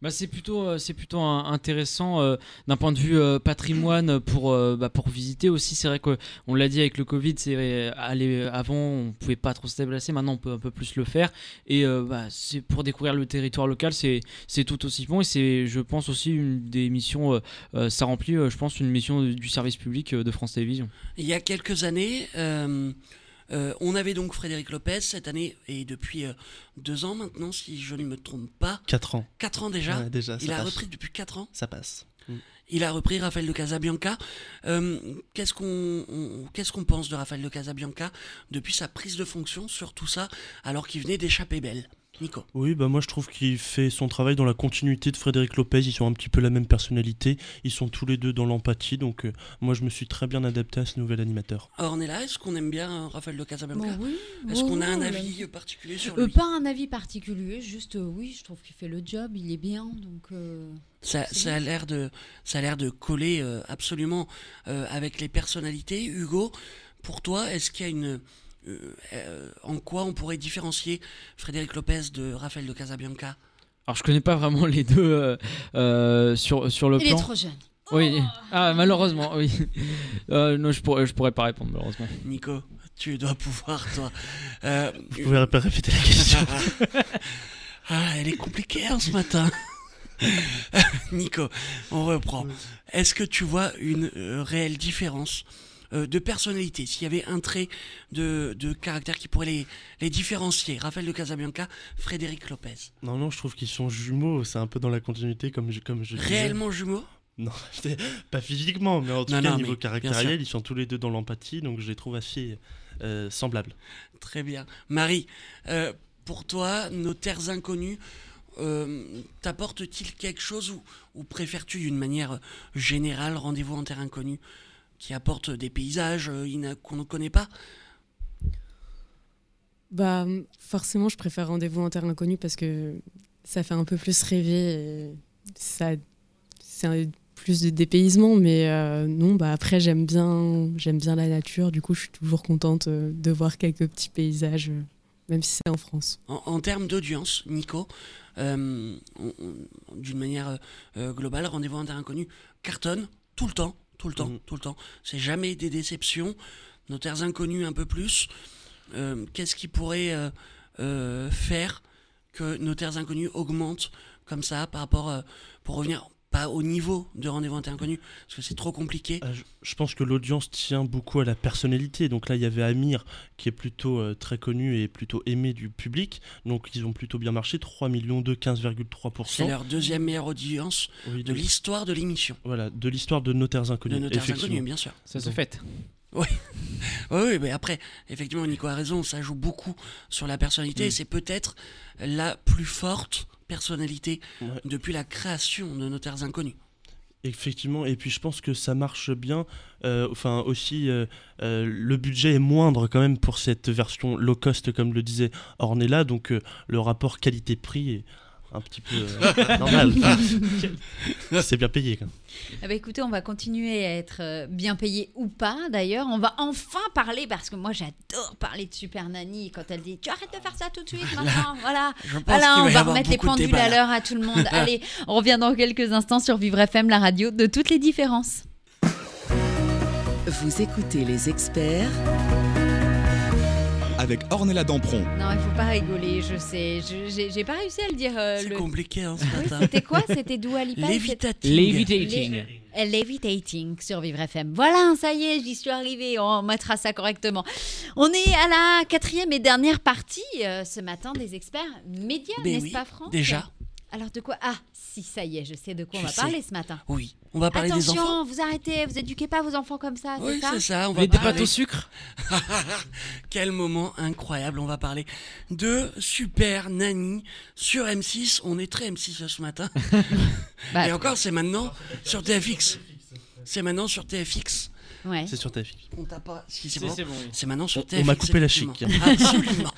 Bah, c'est plutôt, euh, c'est plutôt intéressant euh, d'un point de vue euh, patrimoine pour, bah, pour visiter aussi. C'est vrai qu'on l'a dit avec le Covid, c'est aller, avant on pouvait pas trop se déplacer, maintenant on peut un peu plus le faire. Et bah, c'est pour découvrir le territoire local, c'est, c'est tout aussi bon. Et c'est, je pense, aussi une des missions, ça remplit, je pense, une mission du service public de France Télévisions. Il y a quelques années, euh, on avait donc Frédéric Lopez cette année, et depuis euh, deux ans maintenant, si je ne me trompe pas, 4 ans. quatre ans déjà, Ouais, déjà, il a passe. repris depuis quatre ans. Ça passe. Il a repris Raphaël de Casabianca. Euh, qu'est-ce qu'on on- qu'est-ce qu'on pense de Raphaël de Casabianca depuis sa prise de fonction sur tout ça, alors qu'il venait d'échapper belle? Nico. Oui, bah moi je trouve qu'il fait son travail dans la continuité de Frédéric Lopez. Ils sont un petit peu la même personnalité. Ils sont tous les deux dans l'empathie. Donc euh, moi je me suis très bien adapté à ce nouvel animateur. Ornella, est-ce qu'on aime bien euh, Raphaël de Casabianca bon, oui, Est-ce bon, qu'on a un oui, avis particulier sur Euh, lui pas un avis particulier, juste euh, oui, je trouve qu'il fait le job, il est bien, donc. euh, Ça, ça a l'air de, ça a l'air de coller euh, absolument euh, avec les personnalités. Hugo, pour toi, est-ce qu'il y a une, euh, euh, en quoi on pourrait différencier Frédéric Lopez de Raphaël de Casabianca Alors je connais pas vraiment les deux euh, euh, sur, sur le Il est plan. trop jeune. Oui, ah, malheureusement, oui. [laughs] Euh, non, je pourrais, je pourrais pas répondre, malheureusement. Nico, tu dois pouvoir, toi. Euh, Vous pouvez rép- répéter la question [laughs] ah, elle est compliquée hein, ce matin. [laughs] Nico, on reprend. Est-ce que tu vois une euh, réelle différence euh, de personnalité S'il y avait un trait de, de caractère qui pourrait les, les différencier, Raphaël de Casabianca, Frédéric Lopez. Non, non, je trouve qu'ils sont jumeaux. C'est un peu dans la continuité, comme je, comme je disais. Réellement jumeaux? Non, [laughs] pas physiquement, mais en tout Non, cas, non, niveau caractériel, ils sont tous les deux dans l'empathie. Donc je les trouve assez euh, semblables. Très bien. Marie, euh, pour toi, nos terres inconnues, euh, t'apportent-ils quelque chose ou, ou préfères-tu d'une manière générale rendez-vous en terre inconnue? Qui apporte des paysages euh, qu'on ne connaît pas Bah, forcément, je préfère Rendez-vous en terre inconnue parce que ça fait un peu plus rêver. Et ça, c'est plus de dépaysement, mais euh, non, bah après, j'aime bien, j'aime bien la nature. Du coup, je suis toujours contente euh, de voir quelques petits paysages même si c'est en France. En, en termes d'audience, Nico, euh, d'une manière euh, globale, Rendez-vous en terre inconnue cartonne tout le temps, tout le temps, Mhm. tout le temps. C'est jamais des déceptions. Nos terres inconnues un peu plus. Euh, Qu'est-ce qui pourrait euh, euh, faire que nos terres inconnues augmentent comme ça par rapport pour revenir pas au niveau de Rendez-vous inconnue parce que c'est trop compliqué. Euh, je- Je pense que l'audience tient beaucoup à la personnalité. Donc là, il y avait Amir qui est plutôt euh, très connu et plutôt aimé du public. Donc ils ont plutôt bien marché. 3 millions de C'est 15,3%. leur deuxième meilleure audience Oui, de l'histoire de l'émission. Voilà, de l'histoire de nos terres De effectivement. inconnues, bien sûr. Ça se fait. [laughs] Oui, oui, mais après, effectivement, Nico a raison, ça joue beaucoup sur la personnalité, c'est peut-être la plus forte personnalité Ouais. depuis la création de nos terres inconnues. Effectivement, et puis je pense que ça marche bien. Euh, enfin, aussi, euh, euh, le budget est moindre quand même pour cette version low cost, comme le disait Ornella. Donc, le rapport qualité-prix est un petit peu euh, [laughs] normal. C'est bien payé. Quand même. Eh ben, écoutez, on va continuer à être euh, bien payé ou pas d'ailleurs. On va enfin parler, parce que moi j'adore parler de Super Nanny quand elle dit Tu arrêtes de faire ça tout de suite [laughs] maintenant. Voilà. Voilà, on va remettre les pendules à l'heure à tout le monde. [laughs] Allez, on revient dans quelques instants sur Vivre FM, la radio de toutes les différences. Vous écoutez les experts avec Ornella Dampron. Non, il faut pas rigoler, je sais. Je- J'ai pas réussi à le dire. euh, C'est le- compliqué hein, ce Oui, matin. C'était quoi? C'était Dua Lipa. Levitating. Euh, Levitating sur Vivre FM. Voilà, ça y est, j'y suis arrivée. On mettra ça correctement. On est à la quatrième et dernière partie euh, ce matin des experts médias, Mais n'est-ce oui, pas, Franck? déjà. Alors de quoi? Ah, si, ça y est, je sais de quoi on va sais. parler ce matin. Oui, on va parler des enfants. Attention, vous arrêtez, vous éduquez pas vos enfants comme ça, Oui, c'est ça c'est ça. On va Les des parler- pâtes au sucre [laughs] Quel moment incroyable. On va parler de Super Nanny sur M6. On est très M6 ce matin. [laughs] Bah, Et encore, c'est maintenant sur TFX. C'est maintenant sur TFX. ouais. C'est sur fille. On t'a pas. Si, c'est bon. c'est bon. oui. C'est maintenant sur TFX. on m'a coupé la chic. Absolument.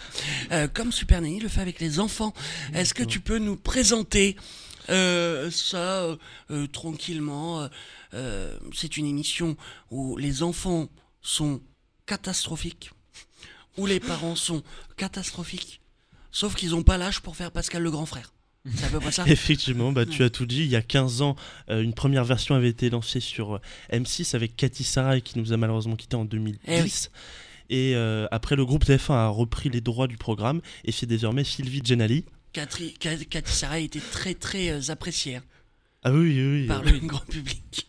Euh, comme Super Nanny le fait avec les enfants. Est-ce que tu peux nous présenter euh, ça euh, euh, tranquillement euh, C'est une émission où les enfants sont catastrophiques, où les parents [laughs] sont catastrophiques, sauf qu'ils n'ont pas l'âge pour faire Pascal le grand frère. C'est à peu près ça [laughs] Effectivement, bah, tu as tout dit. Il y a 15 ans, euh, une première version avait été lancée sur euh, M6 avec Cathy Sarai qui nous a malheureusement quitté en 2010. Eh oui. Et euh, après, le groupe TF1 a repris les droits du programme et c'est désormais Sylvie Genali. Cathy, Cathy Sarah était très très euh, appréciée hein, Ah oui, oui, oui. par le grand public.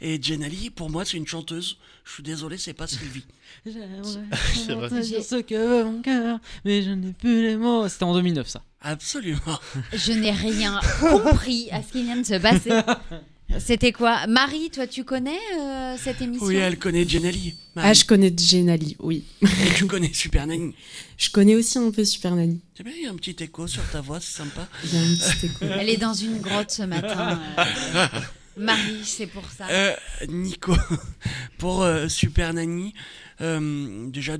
Et Jenali, pour moi, c'est une chanteuse. Je suis désolé, c'est pas Sylvie. C'est vrai. dire ce que veut mon cœur, mais je n'ai plus les mots. C'était en 2009 ça. Absolument. Je n'ai rien compris à ce qui vient de se passer. [laughs] C'était quoi? Marie, toi, tu connais euh, cette émission? Oui, elle connaît Jenali. Ah, je connais Genali, oui. Et tu connais Super Nanny. Je connais aussi un peu Super Nanny. C'est bien, il y a un petit écho sur ta voix, c'est sympa. Il y a un petit écho. [laughs] Elle est dans une grotte ce matin. euh. [laughs] Marie, c'est pour ça. Euh, Nico, [laughs] pour euh, Super Nanny, euh, déjà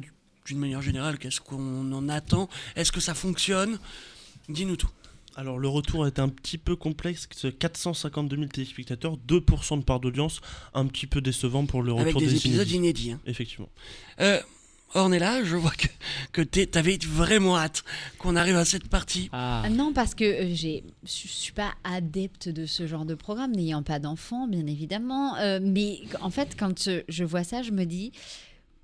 d'une manière générale, qu'est-ce qu'on en attend? Est-ce que ça fonctionne? Dis-nous tout. Alors le retour est un petit peu complexe, c'est 452 000 téléspectateurs, 2% de part d'audience, un petit peu décevant pour le retour Avec des, des épisodes inédits. inédits. hein. Effectivement. Euh, Ornella, je vois que, que t'avais vraiment hâte qu'on arrive à cette partie. Ah. Ah Non, parce que euh, je suis pas adepte de ce genre de programme, n'ayant pas d'enfants, bien évidemment. Euh, mais en fait, quand je vois ça, je me dis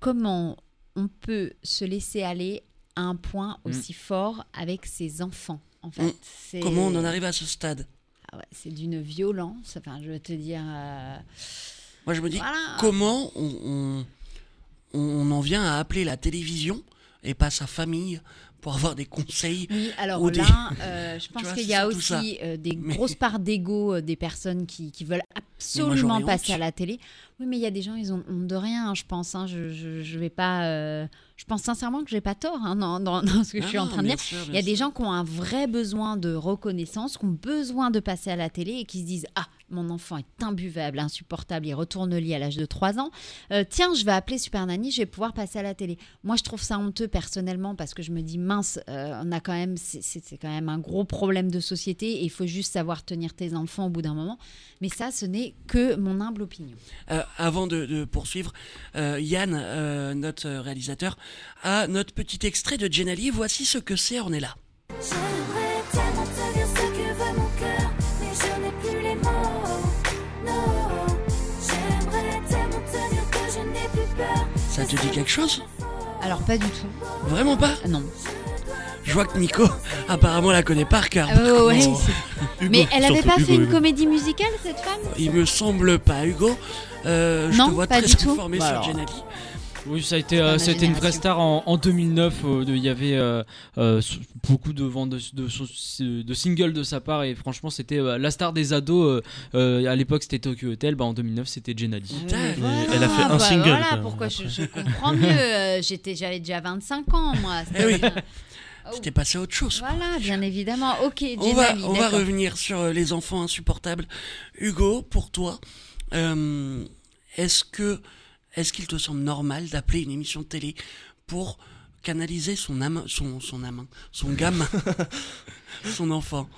comment on peut se laisser aller à un point Mm. aussi fort avec ses enfants? En fait, Mm. C'est- Comment on en arrive à ce stade? Ah ouais, C'est d'une violence. Enfin, je veux te dire. euh, Moi, je me dis, voilà. comment on, on, on en vient à appeler la télévision et pas sa famille pour avoir des conseils Oui, alors des- euh, [laughs] je pense qu'il y a aussi euh, des Mais- grosses parts d'ego euh, des personnes qui, qui veulent absolument passer honte. à la télé. Oui, mais il y a des gens, ils ont honte de rien, hein, je pense. hein. je, je vais pas. Je pense sincèrement que j'ai pas tort hein, dans, dans- dans ce que je suis en train de dire. dire. Il y a des gens qui ont un vrai besoin de reconnaissance, qui ont besoin de passer à la télé et qui se disent Ah, Mon enfant est imbuvable, insupportable, il retourne au lit à l'âge de 3 ans. Euh, tiens, je vais appeler Super Nanny, je vais pouvoir passer à la télé. Moi, je trouve ça honteux personnellement parce que je me dis, mince, euh, on a quand même, c'est- quand même un gros problème de société et il faut juste savoir tenir tes enfants au bout d'un moment. Mais ça, ce n'est que mon humble opinion. Euh, avant de, de poursuivre, euh, Yann, euh, notre réalisateur, a notre petit extrait de Jenali. Voici ce que c'est Ornella. J'aimerais Ça te dit quelque chose Alors, pas du tout. Vraiment pas Ah, Non. Je vois que Nico, apparemment, la connaît par cœur. Ah, ouais, ouais, Comment- c'est- Hugo, Mais elle avait surtout, pas fait une Hugo. comédie musicale, cette femme? Il me semble pas, Hugo. Euh, je Non, te vois pas très du tout. informé Bah sur alors. Jenali. Oui, ça a été, euh, ma ça a été une vraie star en, en 2009. euh, Il y avait euh, euh, beaucoup de ventes de, de, de- de singles de sa part et franchement, c'était euh, la star des ados. à l'époque, c'était Tokyo Hotel. Bah, en 2009, c'était Jenali. Putain, elle a fait un bah single, Voilà quoi. pourquoi je, je comprends mieux. [laughs] J'étais, j'avais déjà 25 ans, moi. Eh oui. C'était- Oh, passé à autre chose. Voilà, bien évidemment. Ok, On va, on va revenir sur les enfants insupportables. Hugo, pour toi, euh, est-ce que est-ce qu'il te semble normal d'appeler une émission de télé pour canaliser son âme, son, son âme, son gamin, [laughs] son enfant?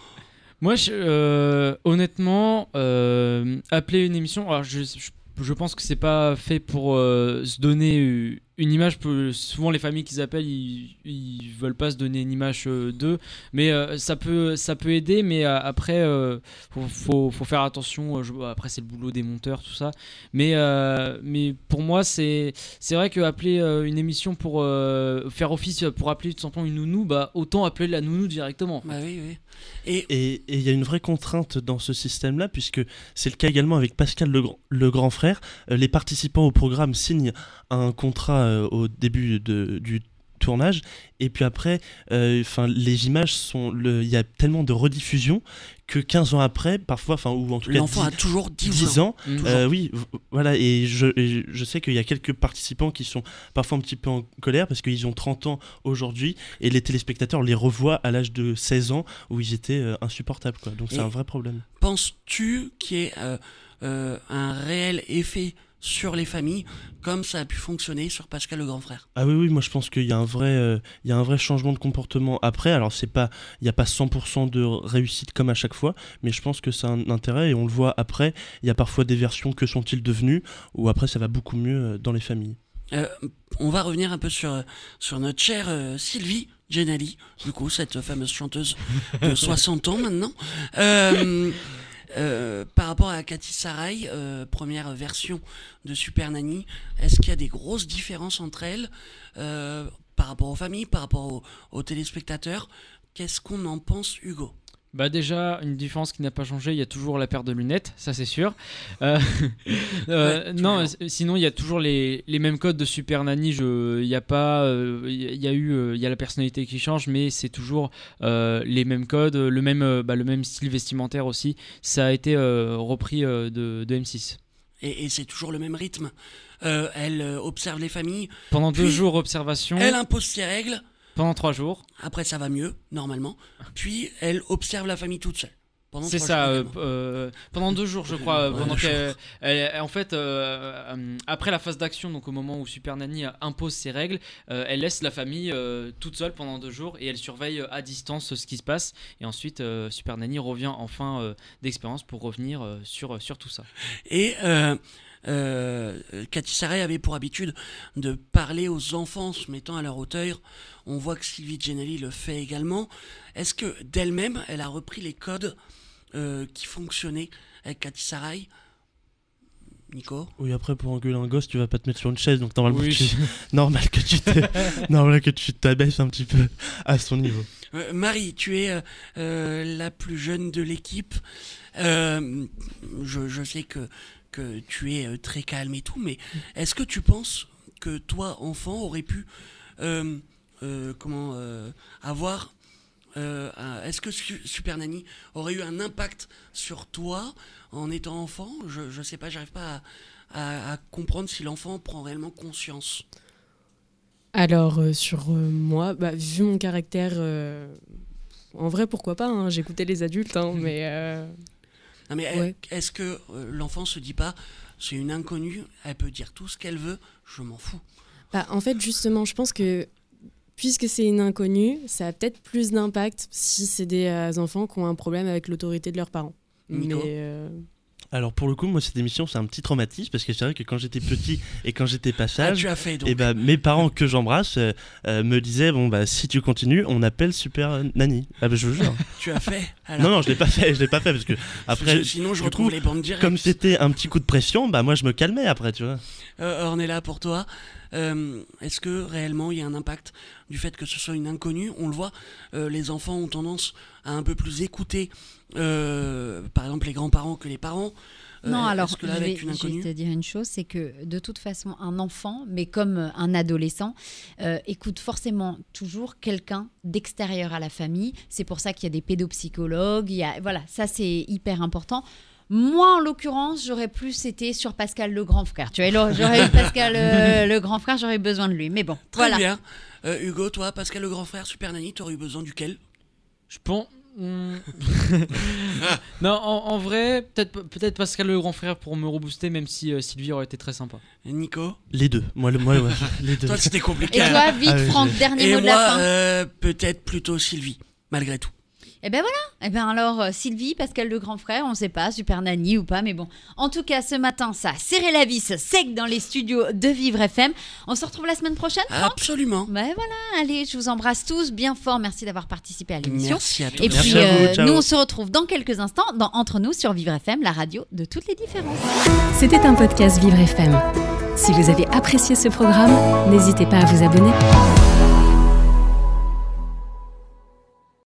Moi, je- euh, honnêtement, euh, appeler une émission, alors je, je, je pense que c'est pas fait pour euh, se donner euh, une image. Souvent, les familles qu'ils appellent, ils, ils veulent pas se donner une image euh, d'eux, mais euh, ça peut, ça peut aider. Mais euh, après, euh, faut, faut, faut faire attention. euh, je- après, c'est le boulot des monteurs, tout ça. Mais, euh, mais pour moi, c'est, c'est vrai que appeler euh, une émission pour euh, faire office pour appeler tout simplement une nounou, bah autant appeler la nounou directement. Bah oui, oui. Et Et et il y a une vraie contrainte dans ce système-là, puisque c'est le cas également avec Pascal le, Grand- le grand frère. Euh, les participants au programme signent un contrat euh, au début de- du tournage, et puis après, euh, 'fin, les images sont. le- Il y a tellement de rediffusions que 15 ans après, parfois, enfin, ou en tout cas l'enfant 10, a toujours 10, 10 ans, Mm. euh, oui, voilà, et je, et je sais qu'il y a quelques participants qui sont parfois un petit peu en colère parce qu'ils ont 30 ans aujourd'hui et les téléspectateurs les revoient à l'âge de 16 ans où ils étaient euh, insupportables, quoi. Donc c'est un vrai problème. Penses-tu qu'il y ait un réel effet sur les familles comme ça a pu fonctionner sur Pascal le grand frère Ah oui, oui, moi je pense qu'il y a un vrai, euh, il y a un vrai changement de comportement après. Alors c'est pas, il n'y a pas 100% de réussite comme à chaque fois, mais je pense que c'est un intérêt et on le voit après. Il y a parfois des versions que sont-ils devenus ou après ça va beaucoup mieux euh, dans les familles. Euh, on va revenir un peu sur, sur notre chère euh, Sylvie Genali, du coup, cette fameuse chanteuse de [laughs] 60 ans maintenant. Euh, par rapport à Cathy Sarai, euh, première version de Super Nanny, est-ce qu'il y a des grosses différences entre elles euh, par rapport aux familles, par rapport aux téléspectateurs? Qu'est-ce qu'on en pense, Hugo? Bah déjà, une différence qui n'a pas changé, il y a toujours la paire de lunettes, ça c'est sûr. Euh, [laughs] euh, Ouais, non, s- sinon il y a toujours les, les mêmes codes de Super Nanny. Il y a pas, euh, il y a- eu, euh, il y a la personnalité qui change, mais c'est toujours euh, les mêmes codes, le même, euh, bah, le même style vestimentaire aussi. Ça a été euh, repris euh, de, de M6. Et, c'est toujours le même rythme. Euh, elle euh, observe les familles, Pendant deux jours observation, elle impose ses règles, pendant trois jours. après ça va mieux, normalement, puis elle observe la famille toute seule. pendant C'est trois ça, jours euh, euh, pendant deux jours, je crois. Pendant elle- elle- en fait, euh, après la phase d'action, donc au moment où Super Nanny impose ses règles, elle laisse la famille toute seule pendant deux jours et elle surveille à distance ce qui se passe. Et ensuite, Super Nanny revient enfin d'expérience pour revenir sur, sur tout ça. Et euh, Cathy Saray avait pour habitude de parler aux enfants en se mettant à leur hauteur. On voit que Sylvie Genelli le fait également. Est-ce que d'elle-même, elle a repris les codes euh, qui fonctionnaient avec Cathy Saray? Nico? Oui, après pour engueuler un gosse, tu vas pas te mettre sur une chaise, donc normalement, Oui. tu- [laughs] normal que tu t'es- [laughs] normal que tu t'abaisses un petit peu à son niveau. Euh, Marie, tu es euh, euh, la plus jeune de l'équipe. Euh, je, je sais que, que tu es euh, très calme et tout, mais est-ce que tu penses que toi, enfant, aurais pu euh, euh, comment euh, avoir Est-ce que Su- Super Nanny aurait eu un impact sur toi en étant enfant? Je je sais pas, j'arrive pas à, à- à comprendre si l'enfant prend réellement conscience. Alors, sur moi, bah, vu mon caractère, en vrai, pourquoi pas hein, J'écoutais les adultes, hein, [laughs] mais, euh, Non, mais Ouais. est-ce que euh, l'enfant se dit pas, c'est une inconnue, elle peut dire tout ce qu'elle veut, je m'en fous. Bah, en fait, justement, je pense que puisque c'est une inconnue, ça a peut-être plus d'impact si c'est des euh, enfants qui ont un problème avec l'autorité de leurs parents. Nico Mais euh, Alors pour le coup, moi cette émission c'est un petit traumatisme parce que c'est vrai que quand j'étais petit et quand j'étais pas Ah, sage, tu as fait donc. et bah, mes parents que j'embrasse euh, euh, me disaient bon bah si tu continues, on appelle Super Nanny. Ah bah je vous jure. Tu as fait. Alors, non non, je l'ai pas fait, je l'ai pas fait parce que après je- sinon, je retrouve coup, les bandes directes. comme c'était un petit coup de pression, bah moi je me calmais après, tu vois. Euh, on est là pour toi. Euh, Est-ce que réellement il y a un impact du fait que ce soit une inconnue? On le voit, euh, les enfants ont tendance à un peu plus écouter, euh, par exemple, les grands-parents que les parents. Non, alors, que là, je, vais, une je vais inconnue? te dire une chose, c'est que de toute façon, un enfant, mais comme un adolescent, euh, écoute forcément toujours quelqu'un d'extérieur à la famille. C'est pour ça qu'il y a des pédopsychologues. Il y a, voilà, ça c'est hyper important. Moi, en l'occurrence, j'aurais plus été sur Pascal le grand frère. Tu vois, j'aurais eu Pascal euh, [laughs] le grand frère, j'aurais eu besoin de lui. Mais bon, Très voilà. bien. Euh, Hugo, toi, Pascal le grand frère, Super Nanny, t'aurais eu besoin duquel? Je pense. [laughs] Hmm. [laughs] non, en, en vrai, peut-être peut-être Pascal le grand frère pour me rebooster, même si euh, Sylvie aurait été très sympa. Nico? Les deux. Moi le moi ouais, les deux. Toi, c'était compliqué. Et toi, vite, Ah Franck, dernier Et mot de moi, la fin. euh, peut-être plutôt Sylvie, malgré tout. Eh ben voilà. Eh ben alors euh, Sylvie, Pascal le grand frère, on sait pas, Super Nanny ou pas, mais bon. En tout cas, ce matin, ça a serré la vis sec dans les studios de Vivre FM. On se retrouve la semaine prochaine. Franck Absolument. Ben voilà. Allez, je vous embrasse tous bien fort. Merci d'avoir participé à l'émission. Merci à toi. Et Merci puis, à vous, euh, nous, on se retrouve dans quelques instants dans Entre nous sur Vivre FM, la radio de toutes les différences. C'était un podcast Vivre FM. Si vous avez apprécié ce programme, n'hésitez pas à vous abonner.